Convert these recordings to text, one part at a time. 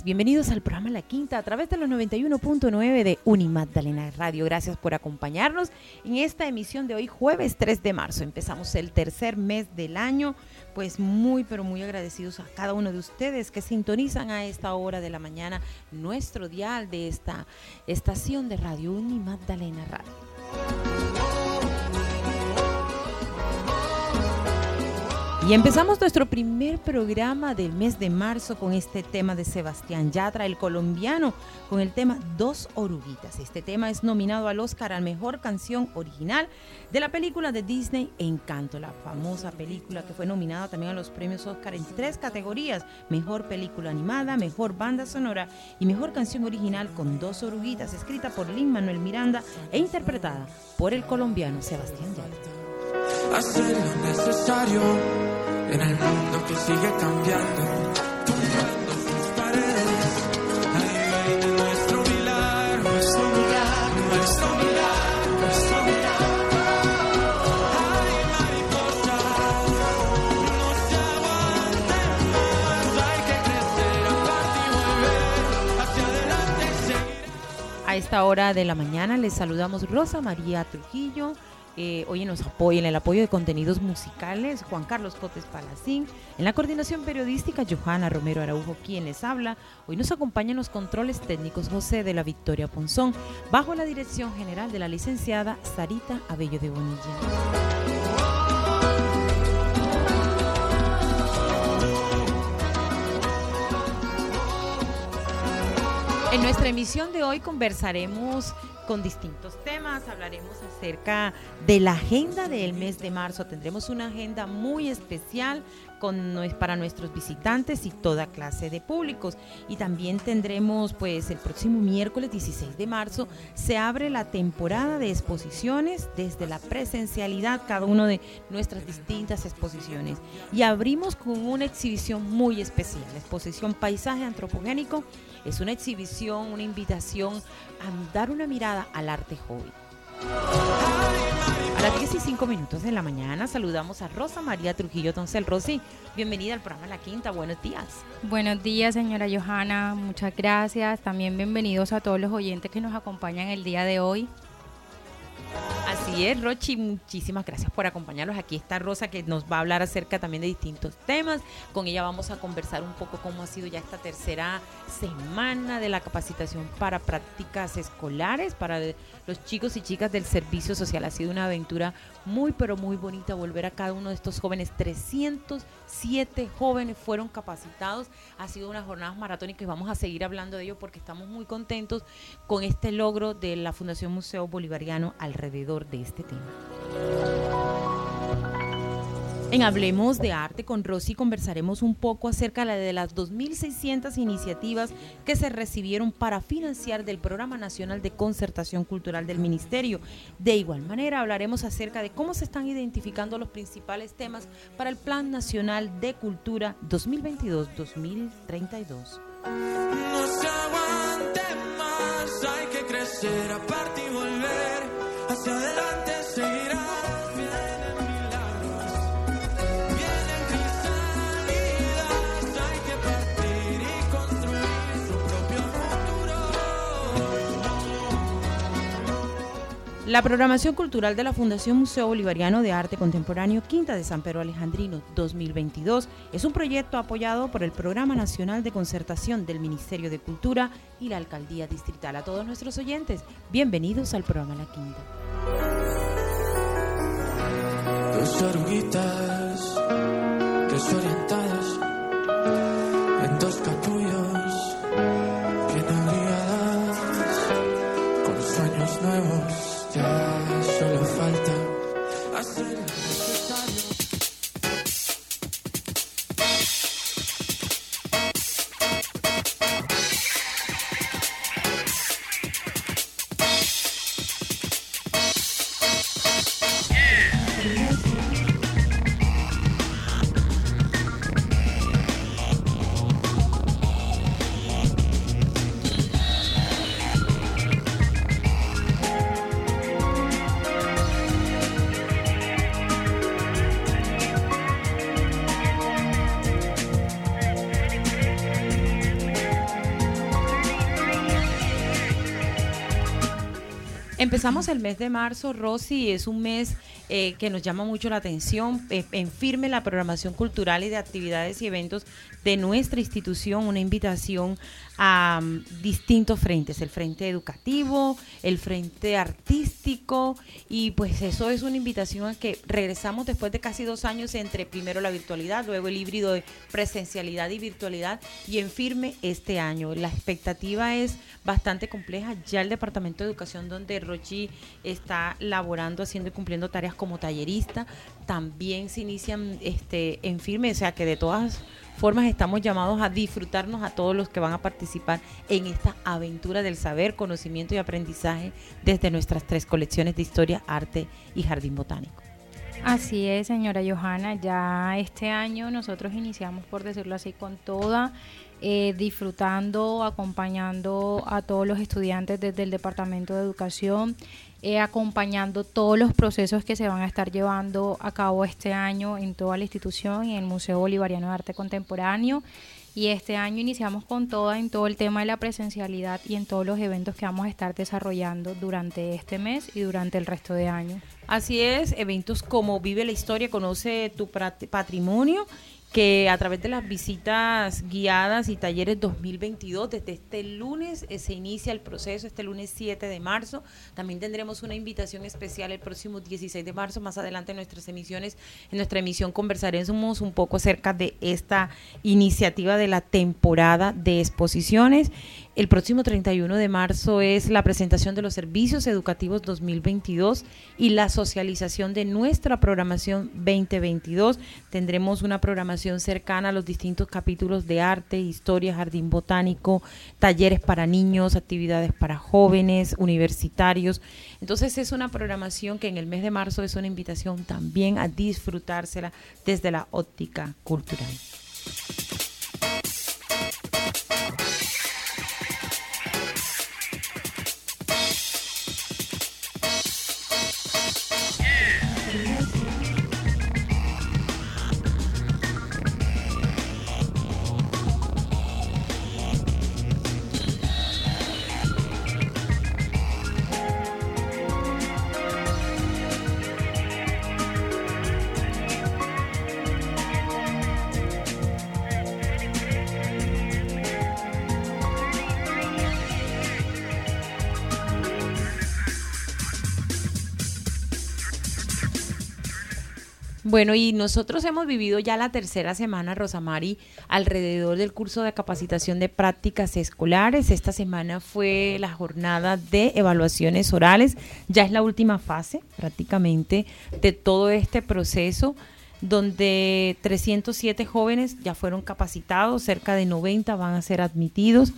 Bienvenidos al programa La Quinta a través de los 91.9 de Unimagdalena Radio. Gracias por acompañarnos en esta emisión de hoy, jueves 3 de marzo. Empezamos el tercer mes del año, pues muy, pero muy agradecidos a cada uno de ustedes que sintonizan a esta hora de la mañana nuestro dial de esta estación de radio Unimagdalena Radio. Y empezamos nuestro primer programa del mes de marzo con este tema de Sebastián Yatra, el colombiano, con el tema Dos Oruguitas. Este tema es nominado al Oscar a Mejor Canción Original de la película de Disney Encanto, la famosa película que fue nominada también a los premios Oscar en tres categorías, Mejor Película Animada, Mejor Banda Sonora y Mejor Canción Original con Dos Oruguitas, escrita por Lin Manuel Miranda e interpretada por el colombiano Sebastián Yatra hacer lo necesario en el mundo que sigue cambiando, tumbando sus paredes. Nuestro milagro, nuestro milagro, nuestro milagro, nuestro milagro. Ay, mariposa, no se aguanten hay que crecer, aparte y volver hacia adelante y seguir. A esta hora de la mañana les saludamos Rosa María Trujillo. Eh, hoy nos apoya en el apoyo de contenidos musicales Juan Carlos Cotes Palacín, en la coordinación periodística Johanna Romero Araujo quien les habla. Hoy nos acompañan los controles técnicos José de la Victoria Ponzón, bajo la dirección general de la licenciada Sarita Abello de Bonilla. En nuestra emisión de hoy conversaremos con distintos temas, hablaremos acerca de la agenda del mes de marzo. Tendremos una agenda muy especial con, para nuestros visitantes y toda clase de públicos. Y también tendremos, pues, el próximo miércoles 16 de marzo se abre la temporada de exposiciones desde la presencialidad, cada una de nuestras distintas exposiciones. Y abrimos con una exhibición muy especial, la exposición Paisaje Antropogénico es una exhibición, una invitación a dar una mirada al arte joven. Las 10 y 5 minutos de la mañana saludamos a Rosa María Trujillo Toncel. Rosy, bienvenida al programa La Quinta, buenos días. Buenos días, señora Johanna, muchas gracias. También bienvenidos a todos los oyentes que nos acompañan el día de hoy. Así es, Rochi, muchísimas gracias por acompañarnos. Aquí está Rosa que nos va a hablar acerca también de distintos temas. Con ella vamos a conversar un poco cómo ha sido ya esta tercera semana de la capacitación para prácticas escolares para los chicos y chicas del servicio social. Ha sido una aventura muy, pero muy bonita volver a cada uno de estos jóvenes. 307 jóvenes fueron capacitados. Ha sido una jornada maratónica y vamos a seguir hablando de ello porque estamos muy contentos con este logro de la Fundación Museo Bolivariano alrededor este tema. En Hablemos de Arte con Rosy conversaremos un poco acerca de las 2.600 iniciativas que se recibieron para financiar del Programa Nacional de Concertación Cultural del Ministerio. De igual manera hablaremos acerca de cómo se están identificando los principales temas para el Plan Nacional de Cultura 2022-2032. No se aguante más, hay que crecer, aparte y volver hacia adelante, seguirá. La programación cultural de la Fundación Museo Bolivariano de Arte Contemporáneo Quinta de San Pedro Alejandrino 2022 es un proyecto apoyado por el Programa Nacional de Concertación del Ministerio de Cultura y la Alcaldía Distrital. A todos nuestros oyentes, bienvenidos al programa La Quinta. Dos oruguitas desorientadas en dos nuevos. Empezamos el mes de marzo, Rosy, es un mes eh, que nos llama mucho la atención. Eh, en firme la programación cultural y de actividades y eventos de nuestra institución, una invitación a um, distintos frentes, el frente educativo, el frente artístico, y pues eso es una invitación a que regresamos después de casi dos años entre primero la virtualidad, luego el híbrido de presencialidad y virtualidad, y en firme este año. La expectativa es bastante compleja, ya el Departamento de Educación donde Rochi está laborando, haciendo y cumpliendo tareas como tallerista, también se inician este, en firme, o sea que de todas formas estamos llamados a disfrutarnos a todos los que van a participar en esta aventura del saber, conocimiento y aprendizaje desde nuestras tres colecciones de historia, arte y jardín botánico. Así es, señora Johanna. Ya este año nosotros iniciamos, por decirlo así, con toda, eh, disfrutando, acompañando a todos los estudiantes desde el Departamento de Educación, eh, acompañando todos los procesos que se van a estar llevando a cabo este año en toda la institución, en el Museo Bolivariano de Arte Contemporáneo. Y este año iniciamos con todo en todo el tema de la presencialidad y en todos los eventos que vamos a estar desarrollando durante este mes y durante el resto de año. Así es, eventos como Vive la Historia, Conoce tu Pat- Patrimonio, que a través de las visitas guiadas y talleres 2022, desde este lunes eh, se inicia el proceso, este lunes 7 de marzo. También tendremos una invitación especial el próximo 16 de marzo. Más adelante en nuestras emisiones, en nuestra emisión conversaremos un poco acerca de esta iniciativa de la temporada de exposiciones. El próximo 31 de marzo es la presentación de los servicios educativos 2022 y la socialización de nuestra programación 2022. Tendremos una programación cercana a los distintos capítulos de arte, historia, jardín botánico, talleres para niños, actividades para jóvenes, universitarios. Entonces es una programación que en el mes de marzo es una invitación también a disfrutársela desde la óptica cultural. Bueno, y nosotros hemos vivido ya la tercera semana, Rosamari, alrededor del curso de capacitación de prácticas escolares. Esta semana fue la jornada de evaluaciones orales. Ya es la última fase prácticamente de todo este proceso donde 307 jóvenes ya fueron capacitados, cerca de 90 van a ser admitidos.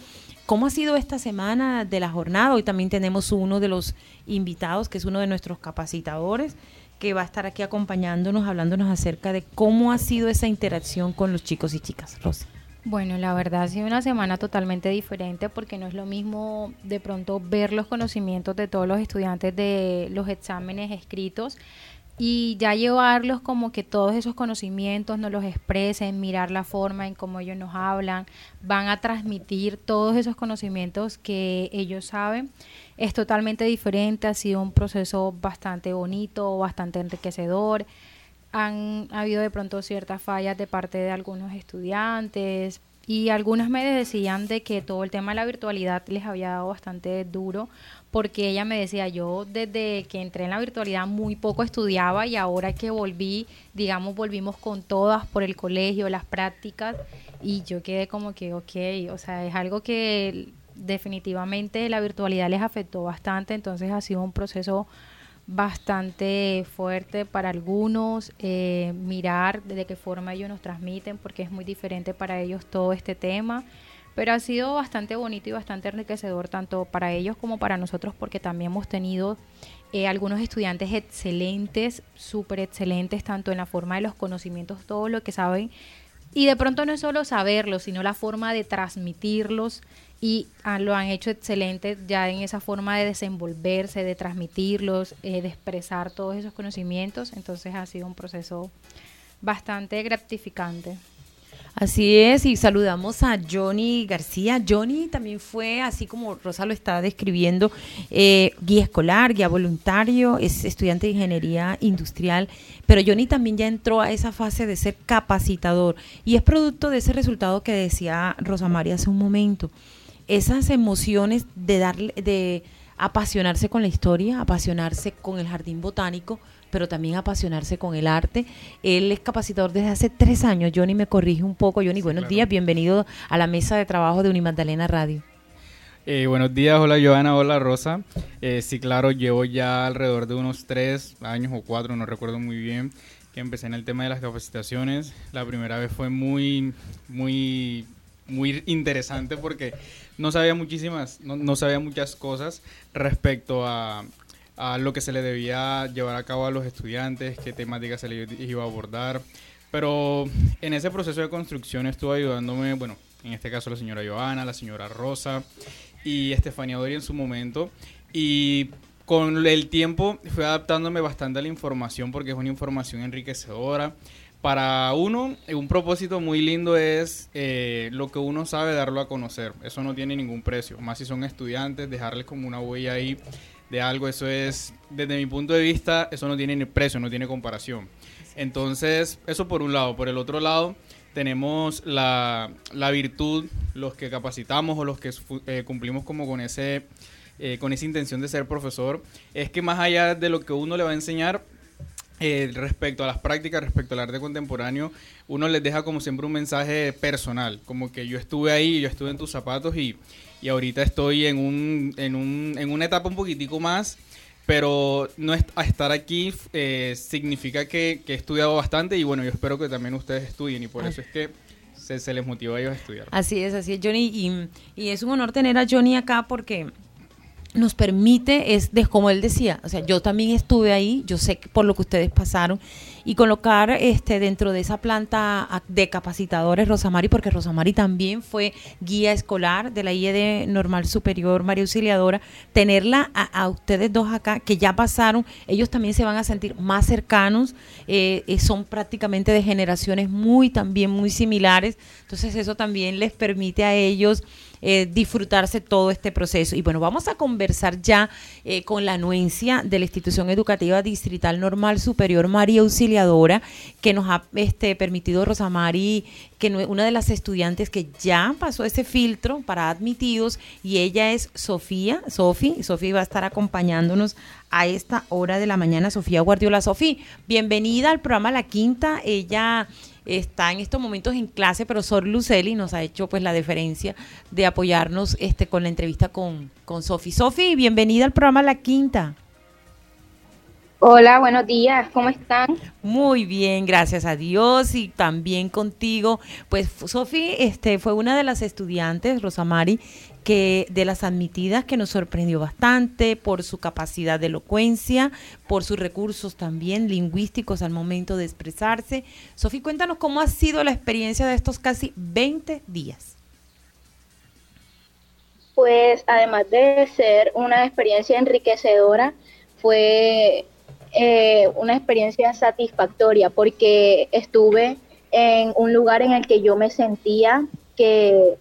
¿Cómo ha sido esta semana de la jornada? Hoy también tenemos uno de los invitados, que es uno de nuestros capacitadores, que va a estar aquí acompañándonos, hablándonos acerca de cómo ha sido esa interacción con los chicos y chicas. Rosy. Bueno, la verdad ha sido una semana totalmente diferente porque no es lo mismo de pronto ver los conocimientos de todos los estudiantes de los exámenes escritos y ya llevarlos como que todos esos conocimientos nos los expresen, mirar la forma en cómo ellos nos hablan, van a transmitir todos esos conocimientos que ellos saben. Es totalmente diferente, ha sido un proceso bastante bonito, bastante enriquecedor. Han habido de pronto ciertas fallas de parte de algunos estudiantes, y algunas me decían de que todo el tema de la virtualidad les había dado bastante duro porque ella me decía, yo desde que entré en la virtualidad muy poco estudiaba y ahora que volví, digamos, volvimos con todas por el colegio, las prácticas, y yo quedé como que, ok, o sea, es algo que definitivamente la virtualidad les afectó bastante, entonces ha sido un proceso bastante fuerte para algunos, eh, mirar de qué forma ellos nos transmiten, porque es muy diferente para ellos todo este tema pero ha sido bastante bonito y bastante enriquecedor tanto para ellos como para nosotros porque también hemos tenido eh, algunos estudiantes excelentes, súper excelentes, tanto en la forma de los conocimientos, todo lo que saben. Y de pronto no es solo saberlo, sino la forma de transmitirlos y ah, lo han hecho excelente ya en esa forma de desenvolverse, de transmitirlos, eh, de expresar todos esos conocimientos. Entonces ha sido un proceso bastante gratificante. Así es, y saludamos a Johnny García. Johnny también fue, así como Rosa lo estaba describiendo, eh, guía escolar, guía voluntario, es estudiante de ingeniería industrial, pero Johnny también ya entró a esa fase de ser capacitador y es producto de ese resultado que decía Rosa María hace un momento. Esas emociones de darle, de apasionarse con la historia, apasionarse con el jardín botánico, pero también apasionarse con el arte. Él es capacitador desde hace tres años. Johnny me corrige un poco. Johnny, buenos días, bienvenido a la mesa de trabajo de Unimagdalena Radio. Eh, buenos días, hola Joana, hola Rosa. Eh, sí, claro, llevo ya alrededor de unos tres años o cuatro, no recuerdo muy bien, que empecé en el tema de las capacitaciones. La primera vez fue muy, muy, muy interesante porque no sabía muchísimas, no sabía muchas cosas respecto a, a lo que se le debía llevar a cabo a los estudiantes, qué temática se les iba a abordar. Pero en ese proceso de construcción estuvo ayudándome, bueno, en este caso la señora Joana, la señora Rosa y Estefanía Dori en su momento. Y con el tiempo fui adaptándome bastante a la información porque es una información enriquecedora. Para uno, un propósito muy lindo es eh, lo que uno sabe darlo a conocer. Eso no tiene ningún precio. Más si son estudiantes, dejarles como una huella ahí de algo, eso es, desde mi punto de vista, eso no tiene ni precio, no tiene comparación. Entonces, eso por un lado. Por el otro lado, tenemos la, la virtud, los que capacitamos o los que eh, cumplimos como con ese... Eh, con esa intención de ser profesor, es que más allá de lo que uno le va a enseñar, eh, respecto a las prácticas, respecto al arte contemporáneo, uno les deja como siempre un mensaje personal, como que yo estuve ahí, yo estuve en tus zapatos y, y ahorita estoy en, un, en, un, en una etapa un poquitico más, pero no estar aquí eh, significa que, he estudiado bastante y bueno, yo espero que también ustedes estudien y por eso es que se, les motiva a ellos a estudiar. Así es, así es, Johnny, y, y es un honor tener a Johnny acá porque nos permite, es como él decía, o sea, yo también estuve ahí, yo sé por lo que ustedes pasaron, y colocar este dentro de esa planta de capacitadores Rosamari, porque Rosamari también fue guía escolar de la IED Normal Superior María Auxiliadora, tenerla a, ustedes dos acá, que ya pasaron, ellos también se van a sentir más cercanos, eh, eh, son prácticamente de generaciones muy también muy similares, entonces eso también les permite a ellos eh, disfrutarse todo este proceso. Y bueno, vamos a conversar ya eh, con la anuencia de la institución educativa distrital normal superior María Auxiliadora, que nos ha este, permitido Rosamari, que una de las estudiantes que ya pasó ese filtro para admitidos, y ella es Sofía, Sofi, Sofía va a estar acompañándonos a esta hora de la mañana, Sofía Guardiola. Sofía, bienvenida al programa La Quinta, ella está en estos momentos en clase, pero Sor Luceli nos ha hecho pues la deferencia de apoyarnos este con la entrevista con, con Sofi. Sofi, bienvenida al programa La Quinta. Hola, buenos días, ¿cómo están? Muy bien, gracias a Dios y también contigo. Pues Sofi este, fue una de las estudiantes, Rosamari, que de las admitidas que nos sorprendió bastante por su capacidad de elocuencia, por sus recursos también lingüísticos al momento de expresarse. Sofía, cuéntanos cómo ha sido la experiencia de estos casi 20 días. Pues además de ser una experiencia enriquecedora, fue eh, una experiencia satisfactoria porque estuve en un lugar en el que yo me sentía que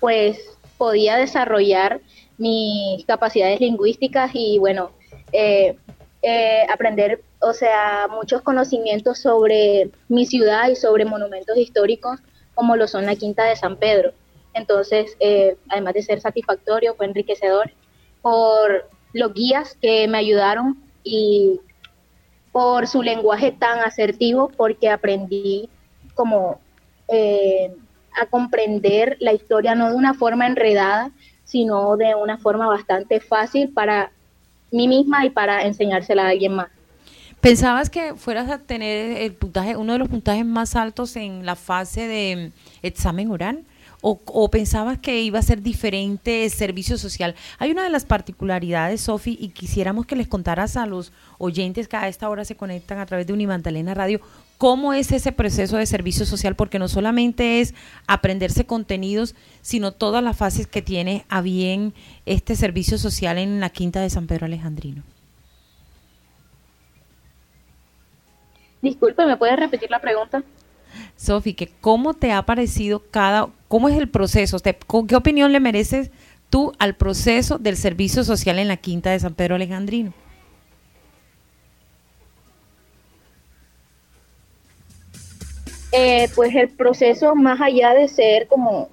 pues podía desarrollar mis capacidades lingüísticas y bueno, eh, eh, aprender, o sea, muchos conocimientos sobre mi ciudad y sobre monumentos históricos, como lo son la Quinta de San Pedro. Entonces, eh, además de ser satisfactorio, fue enriquecedor por los guías que me ayudaron y por su lenguaje tan asertivo, porque aprendí como a comprender la historia no de una forma enredada, sino de una forma bastante fácil para mí misma y para enseñársela a alguien más. ¿Pensabas que fueras a tener el puntaje, uno de los puntajes más altos en la fase de examen oral? O, pensabas que iba a ser diferente servicio social? Hay una de las particularidades, Sofi, y quisiéramos que les contaras a los oyentes que a esta hora se conectan a través de Unimantalena Radio, cómo es ese proceso de servicio social, porque no solamente es aprenderse contenidos, sino todas las fases que tiene a bien este servicio social en la Quinta de San Pedro Alejandrino. Disculpe, ¿me puedes repetir la pregunta? Sofi, que cómo te ha parecido cada, cómo es el proceso, ¿Con ¿qué opinión le mereces tú al proceso del servicio social en la Quinta de San Pedro Alejandrino? Eh, pues el proceso, más allá de ser como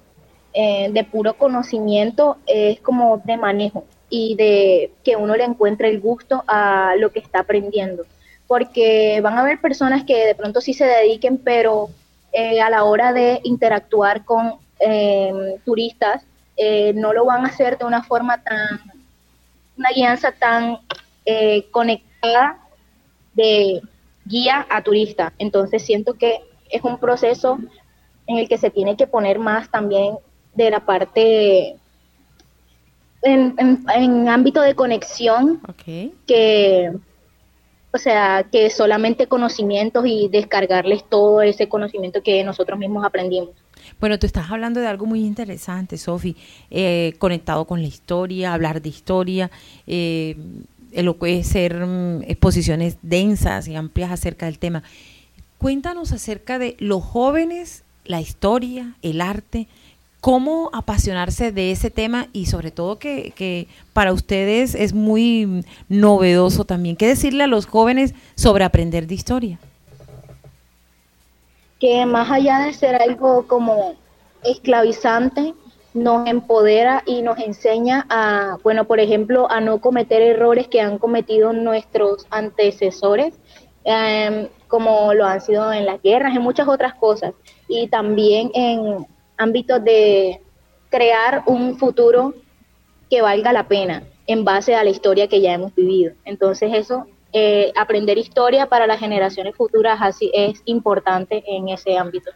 eh, de puro conocimiento, es como de manejo y de que uno le encuentre el gusto a lo que está aprendiendo. Porque van a haber personas que de pronto sí se dediquen, pero eh, a la hora de interactuar con em, turistas, eh, no lo van a hacer de una forma tan, una guianza tan eh, conectada de guía a turista. Entonces siento que es un proceso en el que se tiene que poner más también de la parte en, ámbito de conexión que o sea, que solamente conocimientos y descargarles todo ese conocimiento que nosotros mismos aprendimos. Bueno, tú estás hablando de algo muy interesante, Sofi, eh, conectado con la historia, hablar de historia, eh, lo puede ser mm, exposiciones densas y amplias acerca del tema. Cuéntanos acerca de los jóvenes, la historia, el arte, cómo apasionarse de ese tema y sobre todo que, para ustedes es muy novedoso también. ¿Qué decirle a los jóvenes sobre aprender de historia? Que más allá de ser algo como esclavizante, nos empodera y nos enseña a, bueno, por ejemplo, a no cometer errores que han cometido nuestros antecesores, em, como lo han sido en las guerras, en muchas otras cosas, y también en ámbitos de crear un futuro que valga la pena en base a la historia que ya hemos vivido. Entonces eso, eh, aprender historia para las generaciones futuras así es importante en ese ámbito.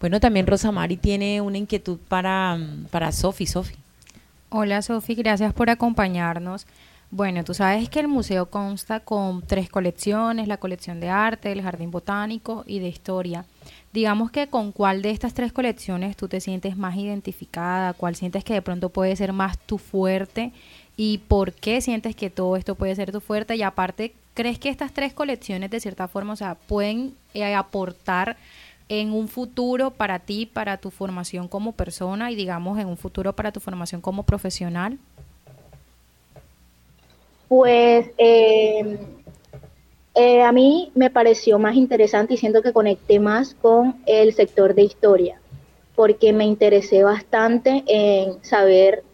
Bueno, también Rosa Mari tiene una inquietud para, para Sofi. Sofi. Hola Sofi, gracias por acompañarnos. Bueno, tú sabes que el museo consta con tres colecciones, la colección de arte, el jardín botánico y de historia. Digamos que con cuál de estas tres colecciones tú te sientes más identificada, cuál sientes que de pronto puede ser más tu fuerte y por qué sientes que todo esto puede ser tu fuerte y aparte, ¿crees que estas tres colecciones de cierta forma, o sea, pueden eh, aportar en un futuro para ti, para tu formación como persona y digamos en un futuro para tu formación como profesional? Pues eh, eh, a mí me pareció más interesante y siento que conecté más con el sector de historia, porque me interesé bastante en saber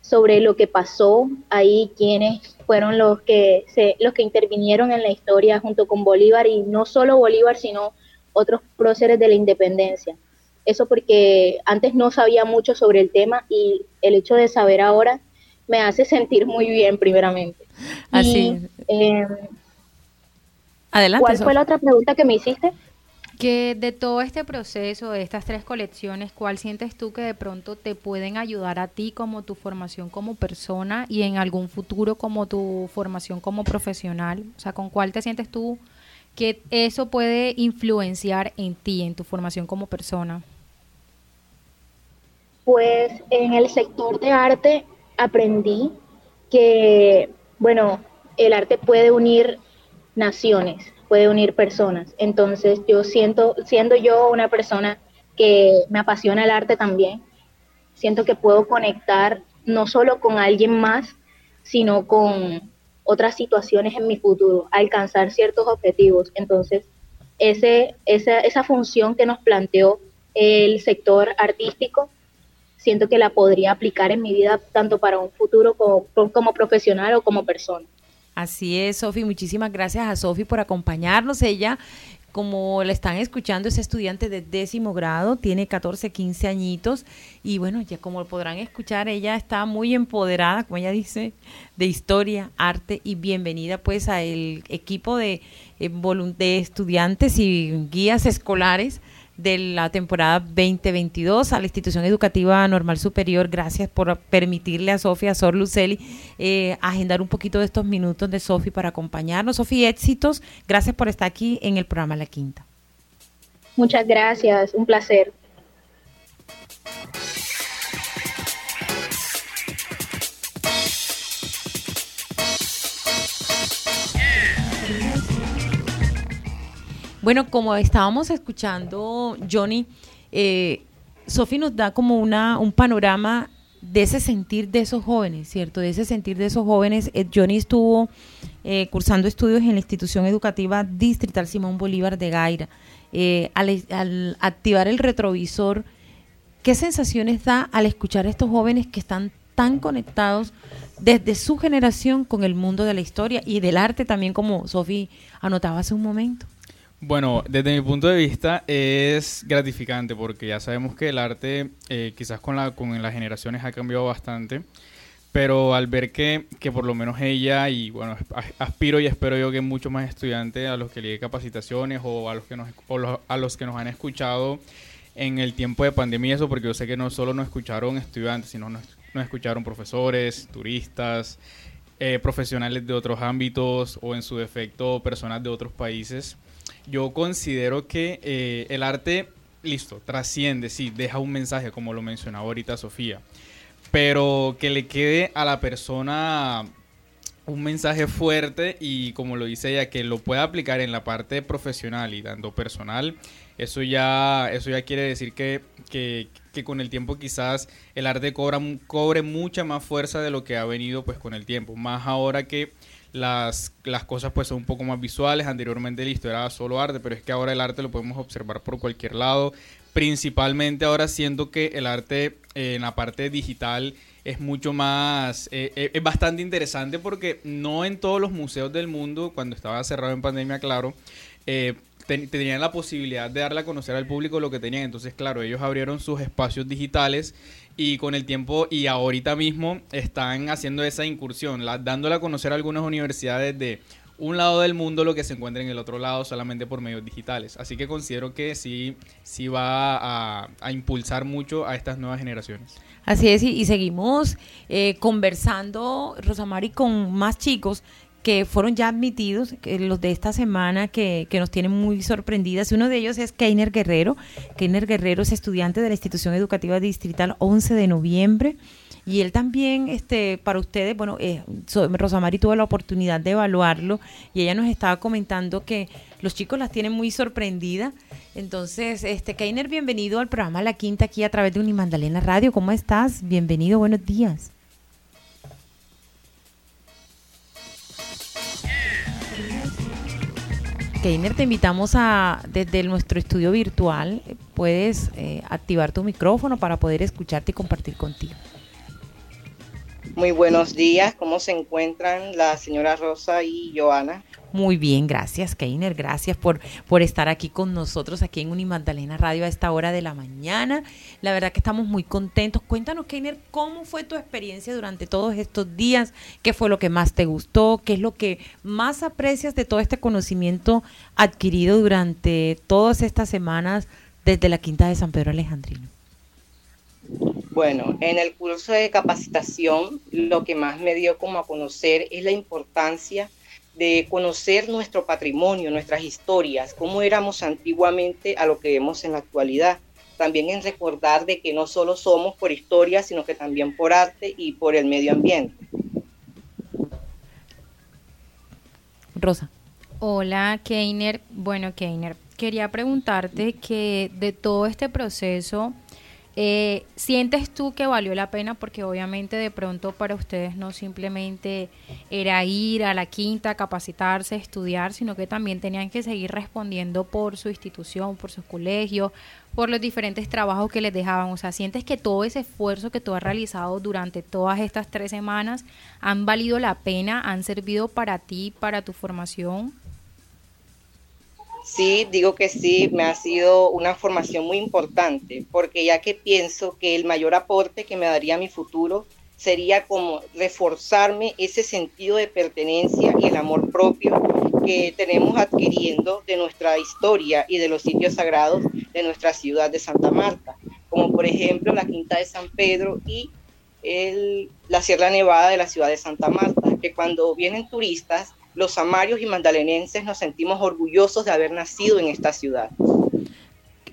sobre lo que pasó ahí, quiénes fueron los que se, los que intervinieron en la historia junto con Bolívar y no solo Bolívar, sino otros próceres de la independencia. Eso porque antes no sabía mucho sobre el tema y el hecho de saber ahora me hace sentir muy bien primeramente. Así. Em, ¿Cuál fue la otra pregunta que me hiciste? Que de todo este proceso, de estas tres colecciones, ¿cuál sientes tú que de pronto te pueden ayudar a ti como tu formación como persona y en algún futuro como tu formación como profesional? O sea, ¿con cuál te sientes tú que eso puede influenciar en ti, en tu formación como persona? Pues en el sector de arte aprendí que, bueno, el arte puede unir naciones, puede unir personas. Entonces yo siento, siendo yo una persona que me apasiona el arte también, siento que puedo conectar no solo con alguien más, sino con otras situaciones en mi futuro, alcanzar ciertos objetivos. Entonces, ese, esa, esa función que nos planteó el sector artístico. Siento que la podría aplicar en mi vida tanto para un futuro como, profesional o como persona. Así es, Sofi. Muchísimas gracias a Sofi por acompañarnos. Ella como la están escuchando, es estudiante de décimo grado, tiene 14, 15 añitos y bueno, ya como podrán escuchar, ella está muy empoderada, como ella dice, de historia, arte y bienvenida pues a el equipo de, eh, de estudiantes y guías escolares de la temporada 2022 a la institución educativa normal superior. Gracias por permitirle a Sofía Sor Luceli eh, agendar un poquito de estos minutos de Sofi para acompañarnos. Sofi, éxitos. Gracias por estar aquí en el programa La Quinta. Muchas gracias, un placer. Bueno, como estábamos escuchando, Johnny, eh, Sofi nos da como una, un panorama de ese sentir de esos jóvenes, ¿cierto? De ese sentir de esos jóvenes. Eh, Johnny estuvo eh, cursando estudios en la institución educativa distrital Simón Bolívar de Gaira. Eh, al, al, activar el retrovisor, ¿qué sensaciones da al escuchar a estos jóvenes que están tan conectados desde su generación con el mundo de la historia y del arte también, como Sofi anotaba hace un momento? Bueno, desde mi punto de vista es gratificante porque ya sabemos que el arte eh, quizás con, la, con las generaciones ha cambiado bastante, pero al ver que, que por lo menos ella y bueno, aspiro y espero yo que muchos más estudiantes a los que le capacitaciones o a los que nos, a los que nos han escuchado en el tiempo de pandemia eso porque yo sé que no solo nos escucharon estudiantes, sino nos, nos escucharon profesores, turistas, eh, profesionales de otros ámbitos o en su defecto personas de otros países yo considero que eh, el arte, listo, trasciende, sí, deja un mensaje, como lo mencionaba ahorita Sofía, pero que le quede a la persona un mensaje fuerte y como lo dice ella, que lo pueda aplicar en la parte profesional y dando personal, eso ya, eso ya quiere decir que, que, que con el tiempo quizás el arte cobra, cobre mucha más fuerza de lo que ha venido pues con el tiempo, más ahora que las, las cosas pues son un poco más visuales. Anteriormente listo, era solo arte, pero es que ahora el arte lo podemos observar por cualquier lado. Principalmente ahora siento que el arte eh, en la parte digital es mucho más, eh, eh, es bastante interesante porque no en todos los museos del mundo, cuando estaba cerrado en pandemia, claro, tenían la posibilidad de darle a conocer al público lo que tenían. Entonces, claro, ellos abrieron sus espacios digitales y con el tiempo y ahorita mismo están haciendo esa incursión, la, dándole a conocer a algunas universidades de un lado del mundo lo que se encuentra en el otro lado solamente por medios digitales. Así que considero que sí, sí va a, impulsar mucho a estas nuevas generaciones. Así es, y, y seguimos eh, conversando, Rosamari, con más chicos que fueron ya admitidos, que los de esta semana que, que, nos tienen muy sorprendidas. Uno de ellos es Keiner Guerrero. Keiner Guerrero es estudiante de la institución educativa distrital 11 de noviembre. Y él también, este, para ustedes, bueno, eh, Rosamari tuvo la oportunidad de evaluarlo y ella nos estaba comentando que los chicos las tienen muy sorprendidas. Entonces, este, Keiner, bienvenido al programa La Quinta aquí a través de Unimandalena Radio. ¿Cómo estás? Bienvenido, buenos días. Keiner, te invitamos a, desde nuestro estudio virtual, puedes eh, activar tu micrófono para poder escucharte y compartir contigo. Muy buenos días, ¿cómo se encuentran la señora Rosa y Joana? Muy bien, gracias Keiner, gracias por, por estar aquí con nosotros aquí en Unimagdalena Radio a esta hora de la mañana. La verdad que estamos muy contentos. Cuéntanos Keiner, ¿cómo fue tu experiencia durante todos estos días? ¿Qué fue lo que más te gustó? ¿Qué es lo que más aprecias de todo este conocimiento adquirido durante todas estas semanas desde la Quinta de San Pedro Alejandrino? Bueno, en el curso de capacitación lo que más me dio como a conocer es la importancia de conocer nuestro patrimonio, nuestras historias, cómo éramos antiguamente a lo que vemos en la actualidad. También en recordar de que no solo somos por historia, sino que también por arte y por el medio ambiente. Rosa. Hola, Keiner. Bueno, Keiner, quería preguntarte que de todo este proceso Eh, ¿Sientes tú que valió la pena? Porque obviamente de pronto para ustedes no simplemente era ir a la quinta, capacitarse, estudiar, sino que también tenían que seguir respondiendo por su institución, por sus colegios, por los diferentes trabajos que les dejaban. O sea, ¿sientes que todo ese esfuerzo que tú has realizado durante todas estas tres semanas han valido la pena, han servido para ti, para tu formación? Sí, digo que sí, me ha sido una formación muy importante, porque ya que pienso que el mayor aporte que me daría mi futuro sería como reforzarme ese sentido de pertenencia y el amor propio que tenemos adquiriendo de nuestra historia y de los sitios sagrados de nuestra ciudad de Santa Marta, como por ejemplo la Quinta de San Pedro y el, la Sierra Nevada de la ciudad de Santa Marta, que cuando vienen turistas los samarios y mandalenenses nos sentimos orgullosos de haber nacido en esta ciudad.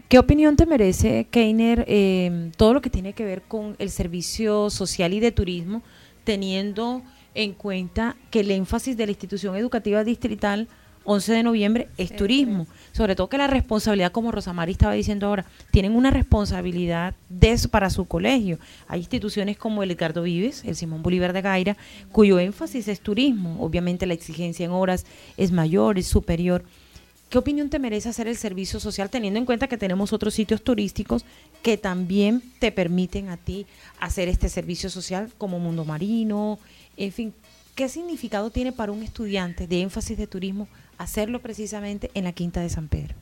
¿Qué opinión te merece, Keiner, eh, todo lo que tiene que ver con el servicio social y de turismo, teniendo en cuenta que el énfasis de la institución educativa distrital 11 de noviembre es turismo. Sobre todo que la responsabilidad, como Rosamari estaba diciendo ahora, tienen una responsabilidad de para su colegio. Hay instituciones como el Edgardo Vives, el Simón Bolívar de Gaira, cuyo énfasis es turismo. Obviamente la exigencia en horas es mayor, es superior. ¿Qué opinión te merece hacer el servicio social teniendo en cuenta que tenemos otros sitios turísticos que también te permiten a ti hacer este servicio social como Mundo Marino? En fin, ¿qué significado tiene para un estudiante de énfasis de turismo hacerlo precisamente en la Quinta de San Pedro?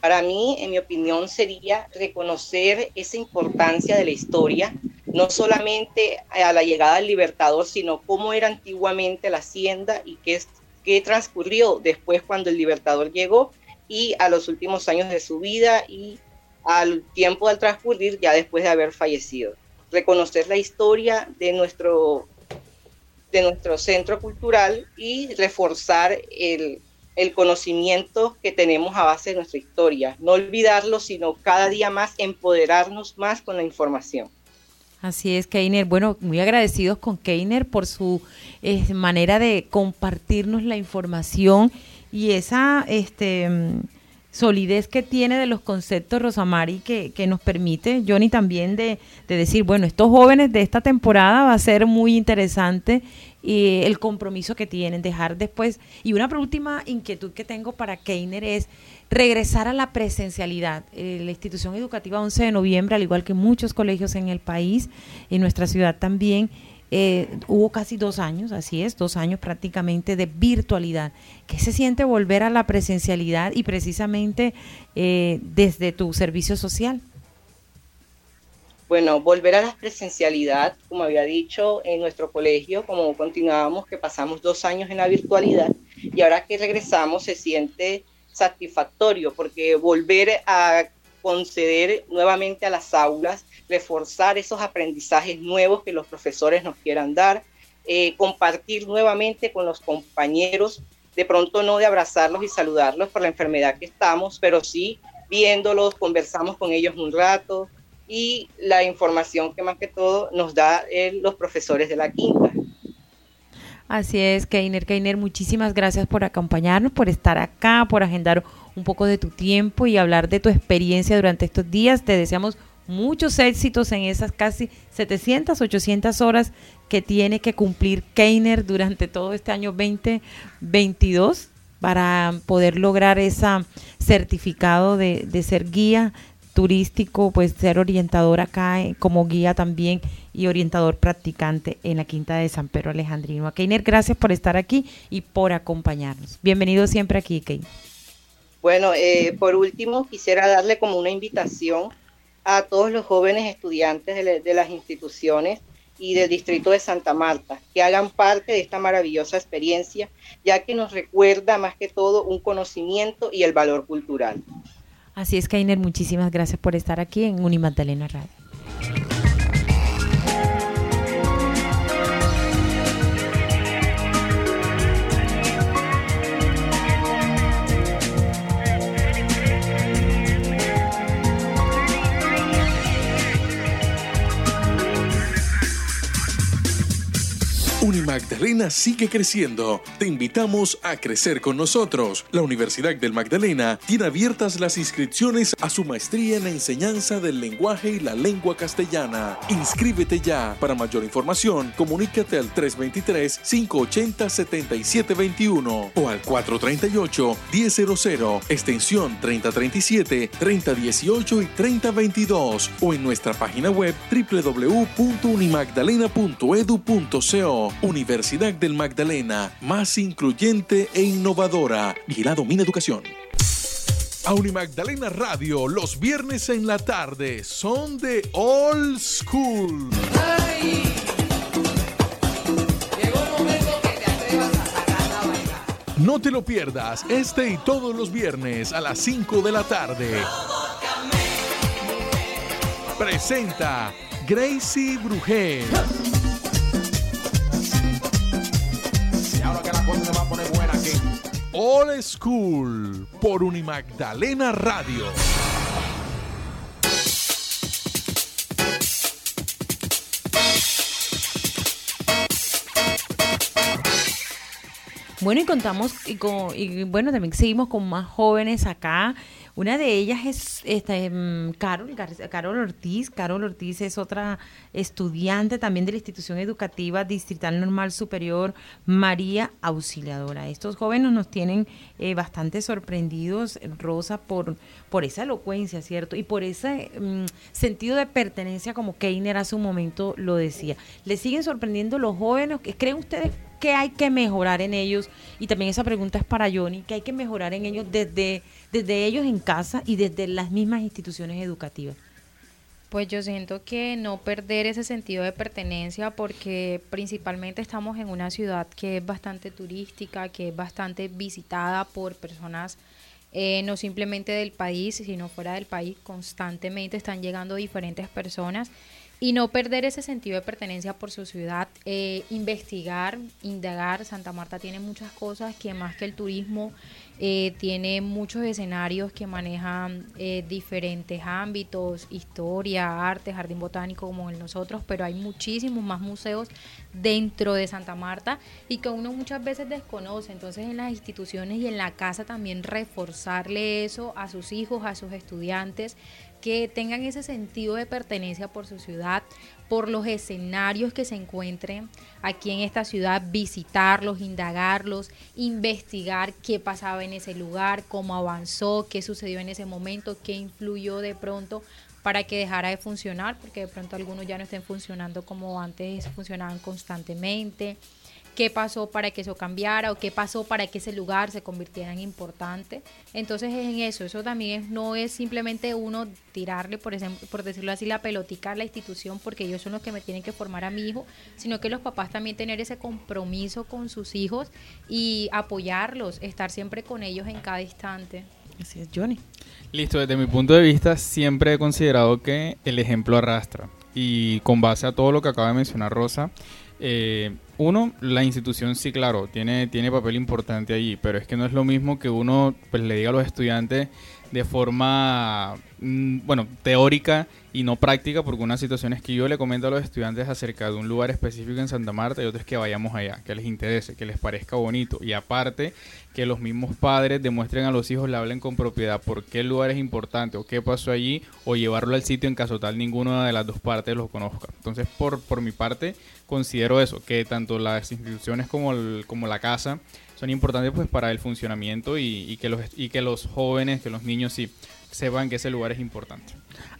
Para mí, en mi opinión, sería reconocer esa importancia de la historia, no solamente a la llegada del libertador, sino cómo era antiguamente la hacienda y qué, transcurrió después cuando el libertador llegó y a los últimos años de su vida y al tiempo del transcurrir ya después de haber fallecido. Reconocer la historia de nuestro de nuestro centro cultural y reforzar el, conocimiento que tenemos a base de nuestra historia. No olvidarlo, sino cada día más empoderarnos más con la información. Así es, Keiner. Bueno, muy agradecidos con Keiner por su eh, manera de compartirnos la información y esa este, solidez que tiene de los conceptos Rosamari que, que nos permite, Johnny, también de, de, decir, bueno, estos jóvenes de esta temporada va a ser muy interesante y el compromiso que tienen, dejar después. Y una última inquietud que tengo para Keiner es regresar a la presencialidad. Eh, la institución educativa 11 de noviembre, al igual que muchos colegios en el país, en nuestra ciudad también, eh, hubo casi dos años, así es, dos años prácticamente de virtualidad. ¿Qué se siente volver a la presencialidad y precisamente eh, desde tu servicio social? Bueno, volver a la presencialidad, como había dicho en nuestro colegio, como continuábamos, que pasamos dos años en la virtualidad y ahora que regresamos se siente satisfactorio porque volver a conceder nuevamente a las aulas reforzar esos aprendizajes nuevos que los profesores nos quieran dar, eh, compartir nuevamente con los compañeros, de pronto no de abrazarlos y saludarlos por la enfermedad que estamos, pero sí viéndolos, conversamos con ellos un rato y la información que más que todo nos da eh, los profesores de la quinta. Así es, Keiner. Keiner, muchísimas gracias por acompañarnos, por estar acá, por agendar un poco de tu tiempo y hablar de tu experiencia durante estos días. Te deseamos muchos éxitos en esas casi 700, 800 horas que tiene que cumplir Keiner durante todo este año 2022 para poder lograr ese certificado de, ser guía turístico, pues ser orientador acá eh, como guía también y orientador practicante en la Quinta de San Pedro Alejandrino. Keiner, gracias por estar aquí y por acompañarnos. Bienvenido siempre aquí, Keiner. Bueno, eh, por último, quisiera darle como una invitación a todos los jóvenes estudiantes de, las instituciones y del distrito de Santa Marta, que hagan parte de esta maravillosa experiencia, ya que nos recuerda más que todo un conocimiento y el valor cultural. Así es, Kainer, muchísimas gracias por estar aquí en Unimagdalena Radio. Magdalena Magdalena sigue creciendo. Te invitamos a crecer con nosotros. La Universidad del Magdalena tiene abiertas las inscripciones a su maestría en enseñanza del lenguaje y la lengua castellana. Inscríbete ya. Para mayor información, comunícate al 323-580-7721 o al 438-1000, extensión 3037, 3018 y 3022 o en nuestra página web www.unimagdalena.edu.co. Universidad del Magdalena, más incluyente e innovadora. Vigilado Mina Educación. A Unimagdalena Radio, los viernes en la tarde son de Old School. No te lo pierdas, este y todos los viernes a las 5 de la tarde. Presenta Gracie Brujet. All School por Unimagdalena Radio. Bueno, y contamos, y, con, y bueno, también seguimos con más jóvenes acá. Una de ellas es este, mm, Carol, Carol Ortiz. Carol Ortiz es otra estudiante también de la institución educativa distrital normal superior María Auxiliadora. Estos jóvenes nos tienen eh, bastante sorprendidos, Rosa, por, por esa elocuencia, ¿cierto? Y por ese mm, sentido de pertenencia, como Keiner hace un momento lo decía. ¿Les siguen sorprendiendo los jóvenes? ¿Creen ustedes que hay que mejorar en ellos? Y también esa pregunta es para Johnny, ¿qué hay que mejorar en ellos desde, desde ellos en casa y desde las mismas instituciones educativas? Pues yo siento que no perder ese sentido de pertenencia porque principalmente estamos en una ciudad que es bastante turística, que es bastante visitada por personas eh, no simplemente del país, sino fuera del país. Constantemente están llegando diferentes personas y no perder ese sentido de pertenencia por su ciudad, eh, investigar, indagar. Santa Marta tiene muchas cosas que más que el turismo, eh, tiene muchos escenarios que manejan eh, diferentes ámbitos, historia, arte, jardín botánico como el nosotros, pero hay muchísimos más museos dentro de Santa Marta y que uno muchas veces desconoce. Entonces en las instituciones y en la casa también reforzarle eso a sus hijos, a sus estudiantes, que tengan ese sentido de pertenencia por su ciudad, por los escenarios que se encuentren aquí en esta ciudad, visitarlos, indagarlos, investigar qué pasaba en ese lugar, cómo avanzó, qué sucedió en ese momento, qué influyó de pronto para que dejara de funcionar, porque de pronto algunos ya no estén funcionando como antes funcionaban constantemente qué pasó para que eso cambiara o qué pasó para que ese lugar se convirtiera en importante. Entonces es en eso, eso también es- no es simplemente uno tirarle, por ejemplo, por decirlo así, la pelotica a la institución porque ellos son los que me tienen que formar a mi hijo, sino que los papás también tener ese compromiso con sus hijos y apoyarlos, estar siempre con ellos en cada instante. Así es, Johnny. Listo, desde mi punto de vista siempre he considerado que el ejemplo arrastra. Y con base a todo lo que acaba de mencionar Rosa, eh, uno, la institución sí, claro, tiene, tiene papel importante allí, pero es que no es lo mismo que uno pues, le diga a los estudiantes de forma, mm, bueno, teórica y no práctica, porque una situación es que yo le comento a los estudiantes acerca de un lugar específico en Santa Marta y otro que vayamos allá, que les interese, que les parezca bonito y aparte que los mismos padres demuestren a los hijos, le hablen con propiedad por qué el lugar es importante o qué pasó allí o llevarlo al sitio en caso tal ninguna de las dos partes lo conozca. Entonces, por, por mi parte, considero eso, que tanto las instituciones como, el- como la casa son importantes pues para el funcionamiento y, y que los, y que los jóvenes, que los niños sí sepan que ese lugar es importante.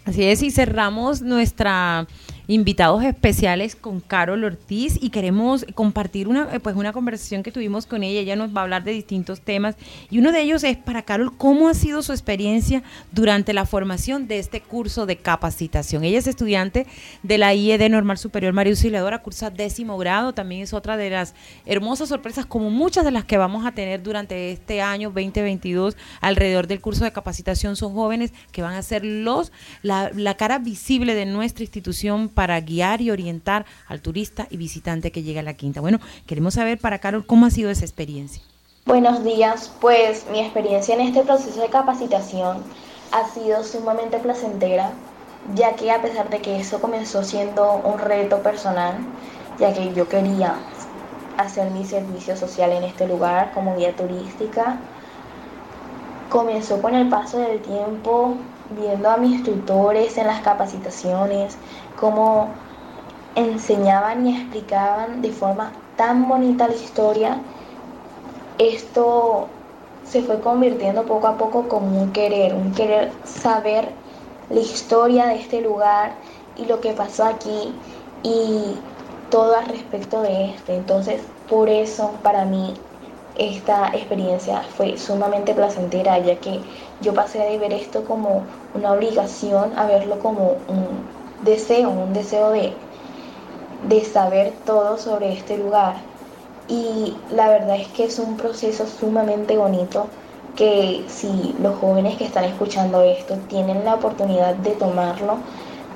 Así es, y cerramos nuestra invitados especiales con Carol Ortiz y queremos compartir una eh, pues una conversación que tuvimos con ella. Ella nos va a hablar de distintos temas y uno de ellos es para Carol cómo ha sido su experiencia durante la formación de este curso de capacitación. Ella es estudiante de la IED Normal Superior María Auxiliadora, cursa décimo grado, también es otra de las hermosas sorpresas como muchas de las que vamos a tener durante este año 2022 alrededor del curso de capacitación son jóvenes que van a ser los la cara visible de nuestra institución para guiar y orientar al turista y visitante que llega a la quinta. Bueno, queremos saber para Carol cómo ha sido esa experiencia. Buenos días, pues mi experiencia en este proceso de capacitación ha sido sumamente placentera, ya que a pesar de que eso comenzó siendo un reto personal, ya que yo quería hacer mi servicio social en este lugar como guía turística. Comenzó con el paso del tiempo, viendo a mis tutores en las capacitaciones, cómo enseñaban y explicaban de forma tan bonita la historia. Esto se fue convirtiendo poco a poco como un querer, un querer saber la historia de este lugar y lo que pasó aquí y todo al respecto de este. Entonces, por eso para mí esta experiencia fue sumamente placentera, ya que yo pasé de ver esto como una obligación a verlo como un deseo, un deseo de, de saber todo sobre este lugar. Y la verdad es que es un proceso sumamente bonito que si los jóvenes que están escuchando esto tienen la oportunidad de tomarlo,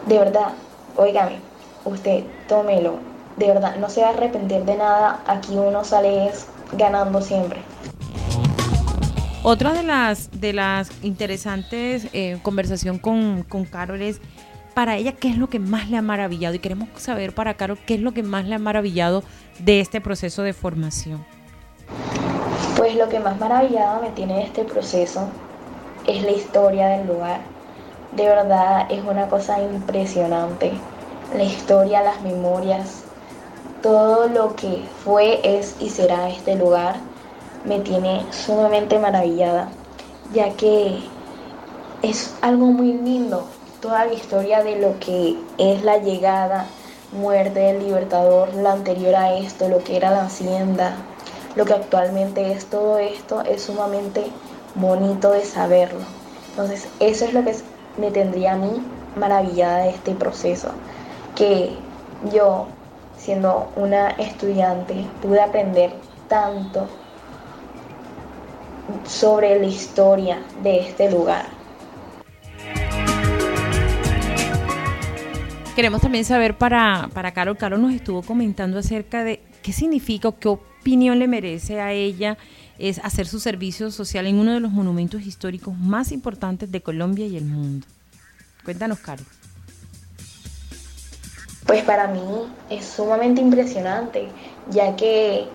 de verdad, óigame, usted tómelo, de verdad, no se va a arrepentir de nada, aquí uno sale ganando siempre. Otra de las, de las interesantes eh, conversación con, con Carol es, para ella, ¿qué es lo que más le ha maravillado? Y queremos saber para Carol, ¿qué es lo que más le ha maravillado de este proceso de formación? Pues lo que más maravillado me tiene este proceso es la historia del lugar. De verdad es una cosa impresionante. La historia, las memorias, todo lo que fue, es y será este lugar me tiene sumamente maravillada, ya que es algo muy lindo, toda la historia de lo que es la llegada, muerte del libertador, la anterior a esto, lo que era la hacienda, lo que actualmente es todo esto, es sumamente bonito de saberlo. Entonces, eso es lo que me tendría a mí maravillada de este proceso, que yo siendo una estudiante, pude aprender tanto sobre la historia de este lugar. Queremos también saber para, para Carol, Carol nos estuvo comentando acerca de qué significa o qué opinión le merece a ella es hacer su servicio social en uno de los monumentos históricos más importantes de Colombia y el mundo. Cuéntanos, Carol. Pues para mí es sumamente impresionante, ya que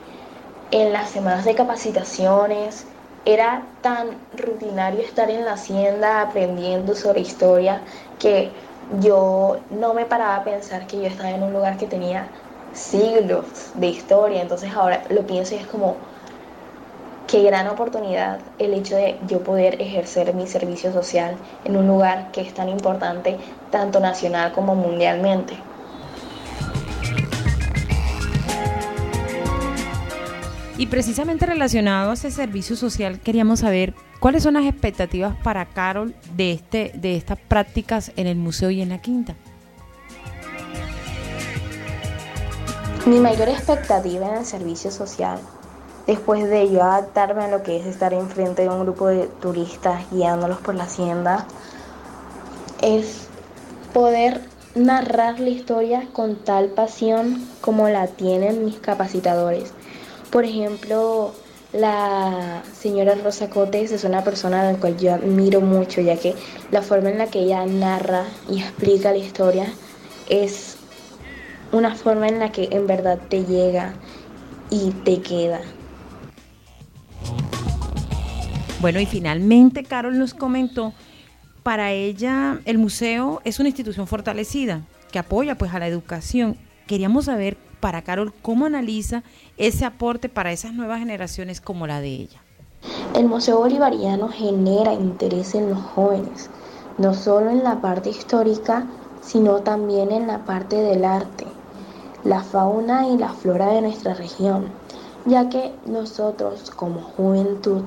en las semanas de capacitaciones era tan rutinario estar en la hacienda aprendiendo sobre historia que yo no me paraba a pensar que yo estaba en un lugar que tenía siglos de historia. Entonces ahora lo pienso y es como, qué gran oportunidad el hecho de yo poder ejercer mi servicio social en un lugar que es tan importante tanto nacional como mundialmente. Y precisamente relacionado a ese servicio social, queríamos saber cuáles son las expectativas para Carol de, este, de estas prácticas en el museo y en la quinta. Mi mayor expectativa en el servicio social, después de yo adaptarme a lo que es estar enfrente de un grupo de turistas guiándolos por la hacienda, es poder narrar la historia con tal pasión como la tienen mis capacitadores por ejemplo, la señora Rosa Cotes es una persona a la cual yo admiro mucho, ya que la forma en la que ella narra y explica la historia es una forma en la que en verdad te llega y te queda. Bueno, y finalmente Carol nos comentó, para ella el museo es una institución fortalecida que apoya pues a la educación. Queríamos saber para Carol cómo analiza ese aporte para esas nuevas generaciones como la de ella. El Museo Bolivariano genera interés en los jóvenes, no solo en la parte histórica, sino también en la parte del arte, la fauna y la flora de nuestra región, ya que nosotros como juventud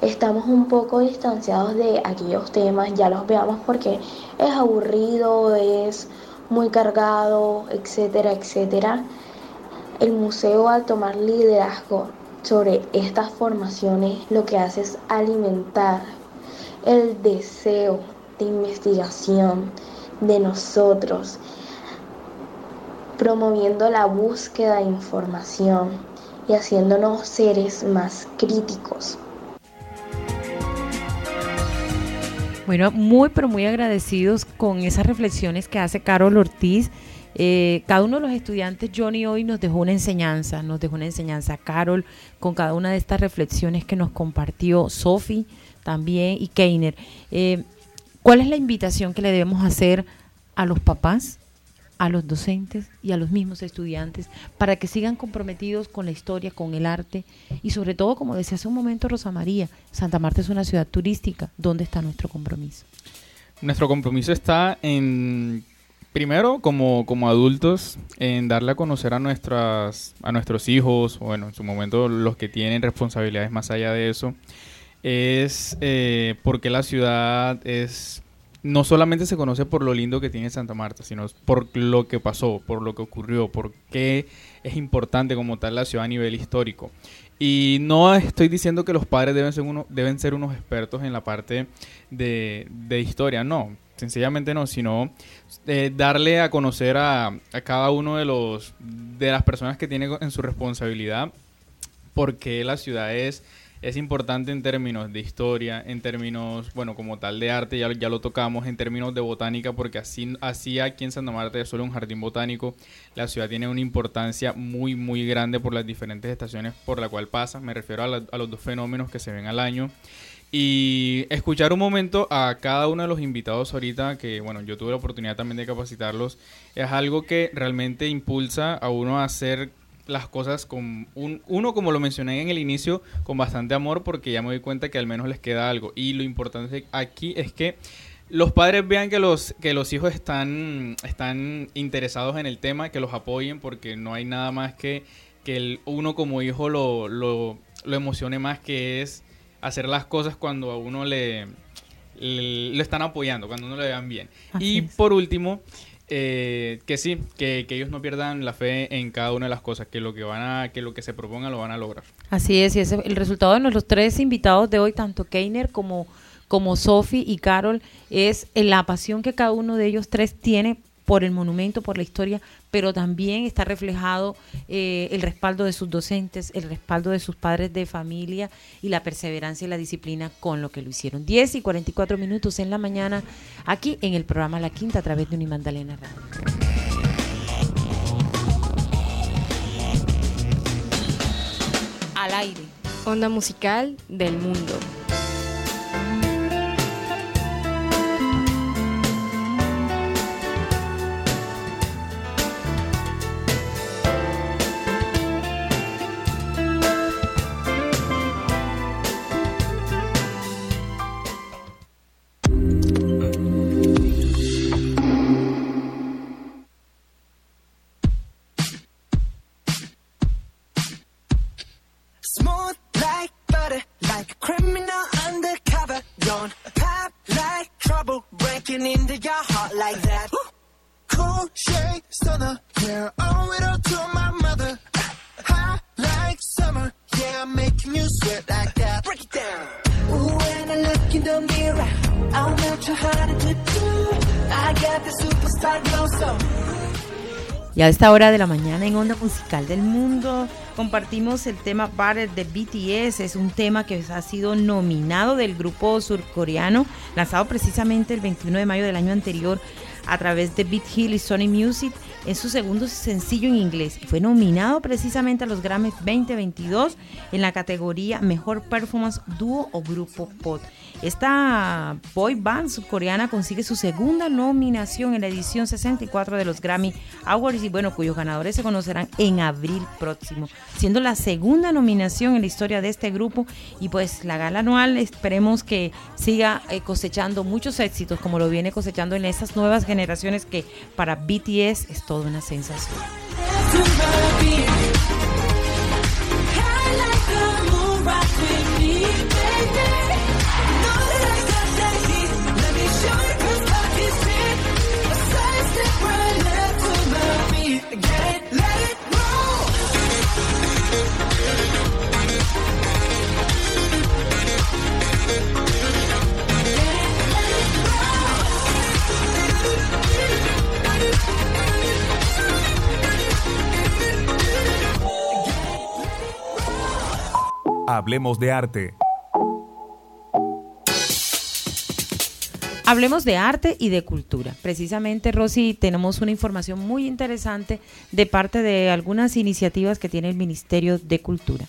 estamos un poco distanciados de aquellos temas, ya los veamos porque es aburrido, es muy cargado, etcétera, etcétera. El museo al tomar liderazgo sobre estas formaciones lo que hace es alimentar el deseo de investigación de nosotros, promoviendo la búsqueda de información y haciéndonos seres más críticos. Bueno, muy pero muy agradecidos con esas reflexiones que hace Carol Ortiz Eh, cada uno de los estudiantes, Johnny, hoy nos dejó una enseñanza, nos dejó una enseñanza. Carol, con cada una de estas reflexiones que nos compartió Sophie también y Keiner. Eh, ¿Cuál es la invitación que le debemos hacer a los papás, a los docentes y a los mismos estudiantes para que sigan comprometidos con la historia, con el arte y sobre todo, como decía hace un momento Rosa María, Santa Marta es una ciudad turística. ¿Dónde está nuestro compromiso? Nuestro compromiso está en primero como, como adultos en darle a conocer a nuestras a nuestros hijos o bueno en su momento los que tienen responsabilidades más allá de eso es eh, porque la ciudad es no solamente se conoce por lo lindo que tiene Santa Marta, sino por lo que pasó, por lo que ocurrió, por qué es importante como tal la ciudad a nivel histórico. Y no estoy diciendo que los padres deben ser, unos expertos en la parte de, historia, no, sencillamente no, sino eh, darle a conocer a, a, cada uno de los de las personas que tiene en su responsabilidad por qué la ciudad es es importante en términos de historia, en términos, bueno, como tal de arte, ya, ya lo tocamos, en términos de botánica, porque así, así aquí en Santa Marta es solo un jardín botánico, la ciudad tiene una importancia muy, muy grande por las diferentes estaciones por la cual pasa, me refiero a, a los dos fenómenos que se ven al año. Y escuchar un momento a cada uno de los invitados ahorita, que bueno, yo tuve la oportunidad también de capacitarlos, es algo que realmente impulsa a uno a hacer las cosas con un, uno, como lo mencioné en el inicio, con bastante amor porque ya me doy cuenta que al menos les queda algo. Y lo importante aquí es que los padres vean que los, que los hijos están, están interesados en el tema, que los apoyen porque no hay nada más que que el, uno como hijo lo, lo, lo emocione más que es hacer las cosas cuando a uno le, lo están apoyando, cuando uno le vean bien. y por último, eh, que sí, que, ellos no pierdan la fe en cada una de las cosas, que lo que van a, que lo que se propongan lo van a lograr. Así es, y ese, el resultado de nuestros tres invitados de hoy, tanto Keiner como, como Sophie y Carol, es la pasión que cada uno de ellos tres tiene por el monumento, por la historia, pero también está reflejado eh, el respaldo de sus docentes, el respaldo de sus padres de familia y la perseverancia y la disciplina con lo que lo hicieron. 10 y 44 minutos en la mañana, aquí en el programa La Quinta a través de Unimandalena Radio. Al aire. Onda musical del mundo. A esta hora de la mañana en Onda Musical del Mundo compartimos el tema Butter de BTS. Es un tema que ha sido nominado del grupo surcoreano, lanzado precisamente el 21 de mayo del año anterior a través de Beat Hill y Sony Music en su segundo sencillo en inglés fue nominado precisamente a los Grammys 2022 en la categoría Mejor Performance Dúo o Grupo Pop. Esta boy band subcoreana consigue su segunda nominación en la edición 64 de los Grammy Awards y bueno, cuyos ganadores se conocerán en abril próximo, siendo la segunda nominación en la historia de este grupo y pues la gala anual esperemos que siga eh, cosechando muchos éxitos como lo viene cosechando en esas nuevas generaciones que para BTS es toda una sensación. Hablemos de arte. Hablemos de arte y de cultura. Precisamente, Rosy, tenemos una información muy interesante de parte de algunas iniciativas que tiene el Ministerio de Cultura.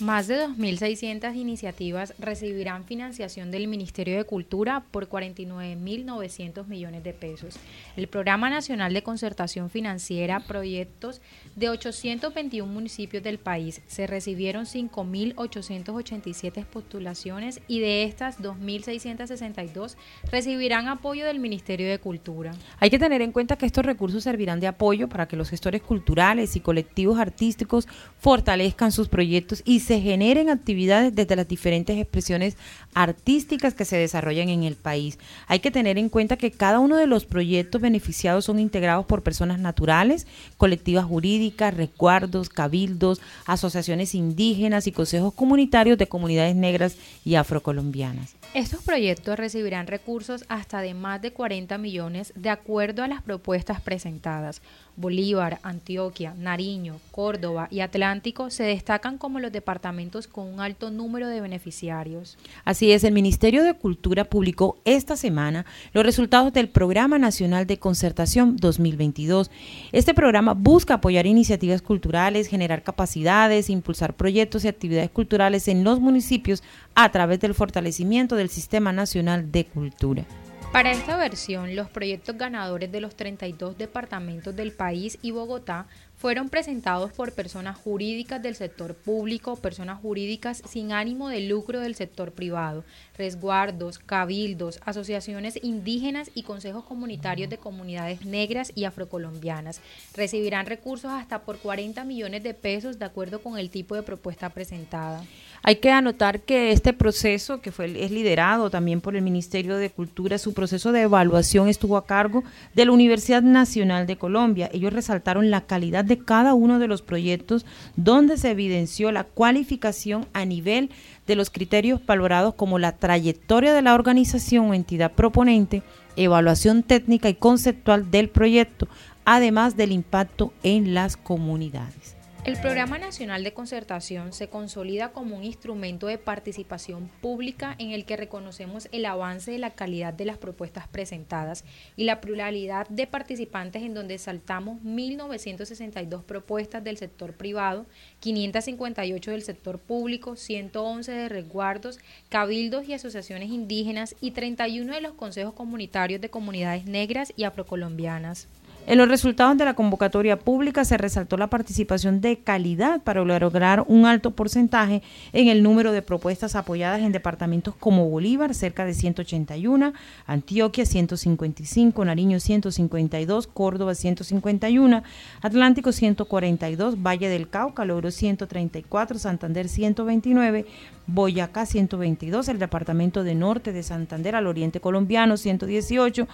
Más de 2.600 iniciativas recibirán financiación del Ministerio de Cultura por 49.900 millones de pesos. El Programa Nacional de Concertación Financiera, proyectos de 821 municipios del país. Se recibieron 5.887 postulaciones y de estas 2.662 recibirán apoyo del Ministerio de Cultura. Hay que tener en cuenta que estos recursos servirán de apoyo para que los gestores culturales y colectivos artísticos fortalezcan sus proyectos y se generen actividades desde las diferentes expresiones artísticas que se desarrollan en el país. Hay que tener en cuenta que cada uno de los proyectos beneficiados son integrados por personas naturales, colectivas jurídicas, resguardos, cabildos, asociaciones indígenas y consejos comunitarios de comunidades negras y afrocolombianas. Estos proyectos recibirán recursos hasta de más de 40 millones de acuerdo a las propuestas presentadas. Bolívar, Antioquia, Nariño, Córdoba y Atlántico se destacan como los departamentos con un alto número de beneficiarios. Así es, el Ministerio de Cultura publicó esta semana los resultados del Programa Nacional de Concertación 2022. Este programa busca apoyar iniciativas culturales, generar capacidades, impulsar proyectos y actividades culturales en los municipios a través del fortalecimiento del Sistema Nacional de Cultura. Para esta versión, los proyectos ganadores de los 32 departamentos del país y Bogotá fueron presentados por personas jurídicas del sector público, personas jurídicas sin ánimo de lucro del sector privado, resguardos, cabildos, asociaciones indígenas y consejos comunitarios de comunidades negras y afrocolombianas. Recibirán recursos hasta por 40 millones de pesos de acuerdo con el tipo de propuesta presentada. Hay que anotar que este proceso, que fue, es liderado también por el Ministerio de Cultura, su proceso de evaluación estuvo a cargo de la Universidad Nacional de Colombia. Ellos resaltaron la calidad de cada uno de los proyectos donde se evidenció la cualificación a nivel de los criterios valorados como la trayectoria de la organización o entidad proponente, evaluación técnica y conceptual del proyecto, además del impacto en las comunidades. El Programa Nacional de Concertación se consolida como un instrumento de participación pública en el que reconocemos el avance de la calidad de las propuestas presentadas y la pluralidad de participantes en donde saltamos 1.962 propuestas del sector privado, 558 del sector público, 111 de resguardos, cabildos y asociaciones indígenas y 31 de los consejos comunitarios de comunidades negras y afrocolombianas. En los resultados de la convocatoria pública se resaltó la participación de calidad para lograr un alto porcentaje en el número de propuestas apoyadas en departamentos como Bolívar, cerca de 181, Antioquia 155, Nariño 152, Córdoba 151, Atlántico 142, Valle del Cauca logró 134, Santander 129, Boyacá 122, el departamento de Norte de Santander al Oriente Colombiano 118,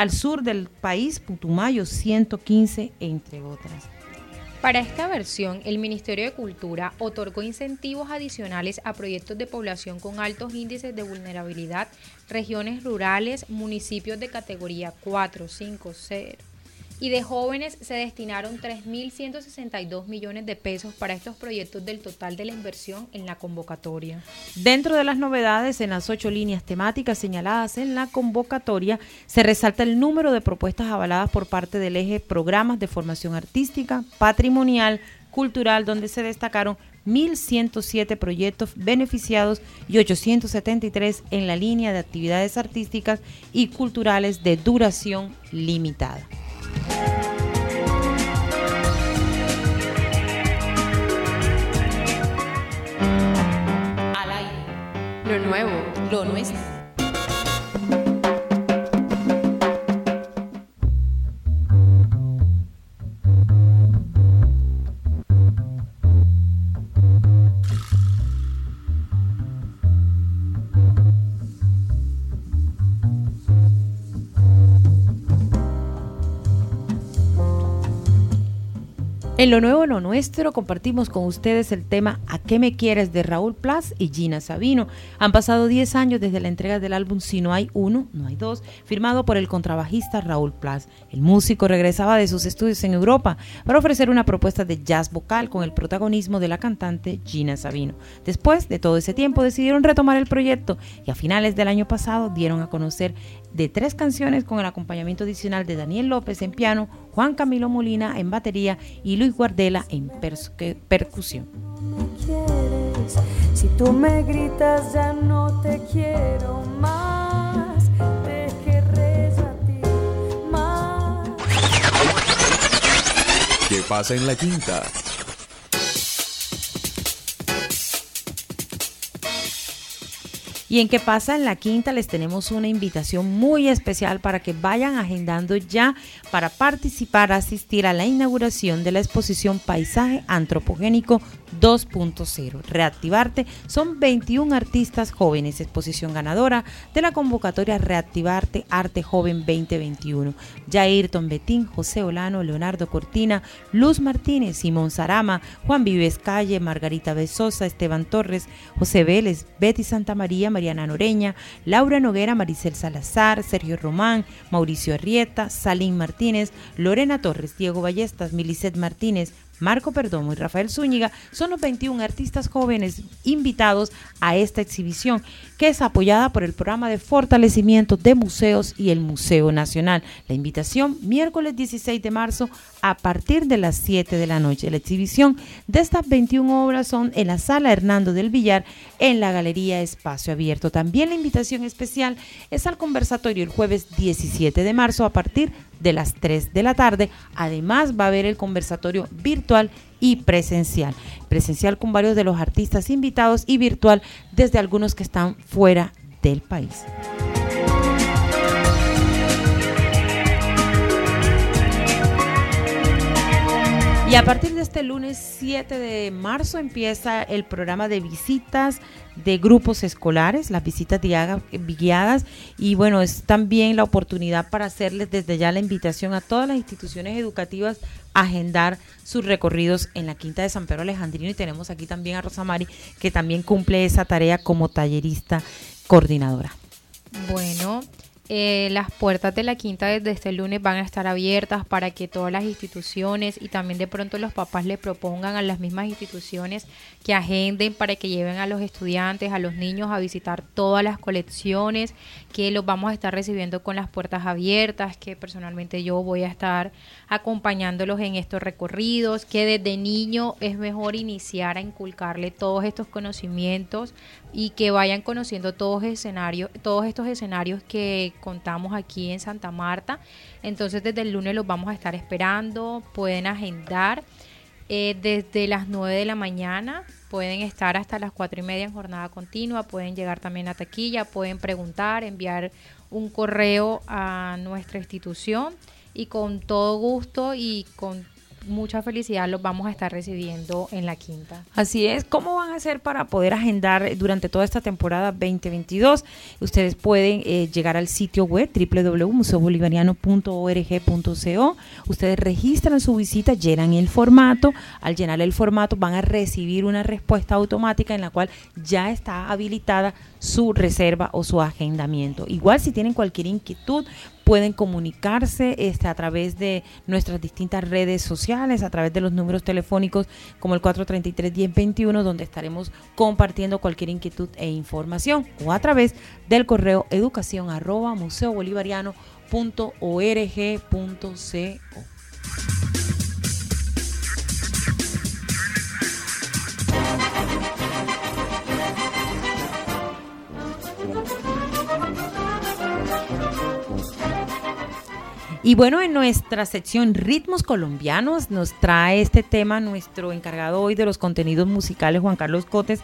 al sur del país, Putumayo 115, entre otras. Para esta versión, el Ministerio de Cultura otorgó incentivos adicionales a proyectos de población con altos índices de vulnerabilidad, regiones rurales, municipios de categoría 4, 5, 0, y de jóvenes se destinaron 3.162 millones de pesos para estos proyectos del total de la inversión en la convocatoria. Dentro de las novedades en las ocho líneas temáticas señaladas en la convocatoria, se resalta el número de propuestas avaladas por parte del eje programas de formación artística, patrimonial, cultural, donde se destacaron 1.107 proyectos beneficiados y 873 en la línea de actividades artísticas y culturales de duración limitada. Al aire. Lo nuevo. Lo nuestro. En lo nuevo, lo nuestro, compartimos con ustedes el tema ¿A qué me quieres? de Raúl Plas y Gina Sabino. Han pasado 10 años desde la entrega del álbum Si no hay uno, no hay dos, firmado por el contrabajista Raúl Plas. El músico regresaba de sus estudios en Europa para ofrecer una propuesta de jazz vocal con el protagonismo de la cantante Gina Sabino. Después de todo ese tiempo decidieron retomar el proyecto y a finales del año pasado dieron a conocer de tres canciones con el acompañamiento adicional de Daniel López en piano, Juan Camilo Molina en batería y Luis Guardela en percusión. Si tú me gritas ya no te quiero más, te querré a ti más. ¿Qué pasa en la quinta? Y en qué pasa en la quinta les tenemos una invitación muy especial para que vayan agendando ya para participar, asistir a la inauguración de la exposición Paisaje Antropogénico 2.0. Reactivarte son 21 artistas jóvenes, exposición ganadora de la convocatoria Reactivarte Arte Joven 2021. Jairton Betín, José Olano, Leonardo Cortina, Luz Martínez, Simón Sarama, Juan Vives Calle, Margarita Besosa, Esteban Torres, José Vélez, Betty Santa María, Mariana Noreña, Laura Noguera, Maricel Salazar, Sergio Román, Mauricio Arrieta, Salín Martínez, Lorena Torres, Diego Ballestas, Milicet Martínez, Marco Perdomo y Rafael Zúñiga son los 21 artistas jóvenes invitados a esta exhibición, que es apoyada por el programa de fortalecimiento de museos y el Museo Nacional. La invitación miércoles 16 de marzo a partir de las 7 de la noche. La exhibición de estas 21 obras son en la sala Hernando del Villar en la Galería Espacio Abierto. También la invitación especial es al conversatorio el jueves 17 de marzo a partir de las 3 de la tarde. Además va a haber el conversatorio virtual y presencial. Presencial con varios de los artistas invitados y virtual desde algunos que están fuera del país. Y a partir de este lunes 7 de marzo empieza el programa de visitas de grupos escolares, las visitas guiadas y bueno, es también la oportunidad para hacerles desde ya la invitación a todas las instituciones educativas a agendar sus recorridos en la Quinta de San Pedro Alejandrino y tenemos aquí también a Rosamari que también cumple esa tarea como tallerista coordinadora. Bueno, eh, las puertas de la quinta desde este lunes van a estar abiertas para que todas las instituciones y también de pronto los papás le propongan a las mismas instituciones que agenden para que lleven a los estudiantes, a los niños a visitar todas las colecciones, que los vamos a estar recibiendo con las puertas abiertas, que personalmente yo voy a estar acompañándolos en estos recorridos, que desde niño es mejor iniciar a inculcarle todos estos conocimientos y que vayan conociendo todos escenarios, todos estos escenarios que contamos aquí en Santa Marta. Entonces desde el lunes los vamos a estar esperando, pueden agendar eh, desde las 9 de la mañana, pueden estar hasta las 4 y media en jornada continua, pueden llegar también a taquilla, pueden preguntar, enviar un correo a nuestra institución. Y con todo gusto y con mucha felicidad los vamos a estar recibiendo en la quinta. Así es, ¿cómo van a hacer para poder agendar durante toda esta temporada 2022? Ustedes pueden eh, llegar al sitio web www.museobolivariano.org.co, ustedes registran su visita, llenan el formato, al llenar el formato van a recibir una respuesta automática en la cual ya está habilitada su reserva o su agendamiento. Igual si tienen cualquier inquietud, pueden comunicarse este, a través de nuestras distintas redes sociales, a través de los números telefónicos como el 433-1021, donde estaremos compartiendo cualquier inquietud e información, o a través del correo educación arroba Y bueno, en nuestra sección Ritmos Colombianos nos trae este tema nuestro encargado hoy de los contenidos musicales, Juan Carlos Cotes,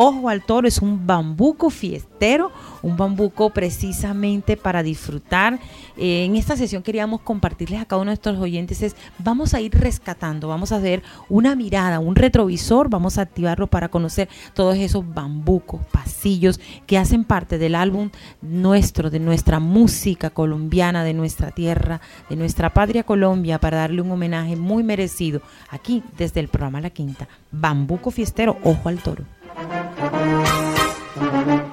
Ojo al Toro es un bambuco fiestero, un bambuco precisamente para disfrutar. Eh, en esta sesión queríamos compartirles a cada uno de nuestros oyentes es, vamos a ir rescatando, vamos a ver una mirada, un retrovisor, vamos a activarlo para conocer todos esos bambucos, pasillos que hacen parte del álbum nuestro, de nuestra música colombiana, de nuestra tierra, de nuestra patria Colombia, para darle un homenaje muy merecido aquí desde el programa La Quinta. Bambuco fiestero, ojo al toro. Thank you.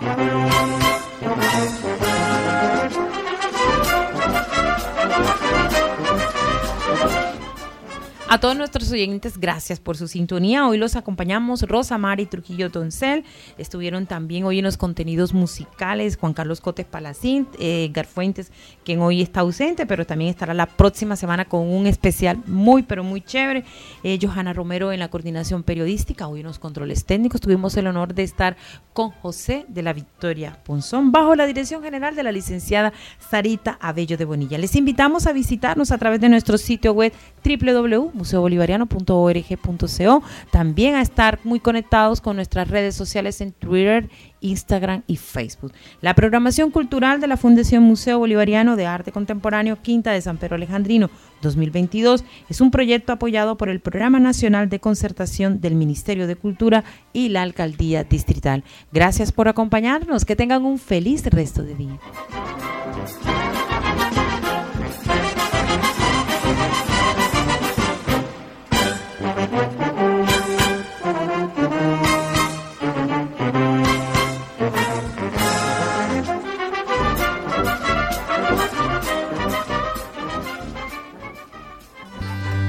A todos nuestros oyentes, gracias por su sintonía. Hoy los acompañamos Rosa Mari Trujillo Toncel. Estuvieron también hoy en los contenidos musicales Juan Carlos Cotes Palacín, eh, Garfuentes, quien hoy está ausente, pero también estará la próxima semana con un especial muy, pero muy chévere. Eh, Johanna Romero en la coordinación periodística, hoy en los controles técnicos. Tuvimos el honor de estar con José de la Victoria Ponzón, bajo la dirección general de la licenciada Sarita Abello de Bonilla. Les invitamos a visitarnos a través de nuestro sitio web www museobolivariano.org.co. También a estar muy conectados con nuestras redes sociales en Twitter, Instagram y Facebook. La programación cultural de la Fundación Museo Bolivariano de Arte Contemporáneo Quinta de San Pedro Alejandrino 2022 es un proyecto apoyado por el Programa Nacional de Concertación del Ministerio de Cultura y la Alcaldía Distrital. Gracias por acompañarnos. Que tengan un feliz resto de día.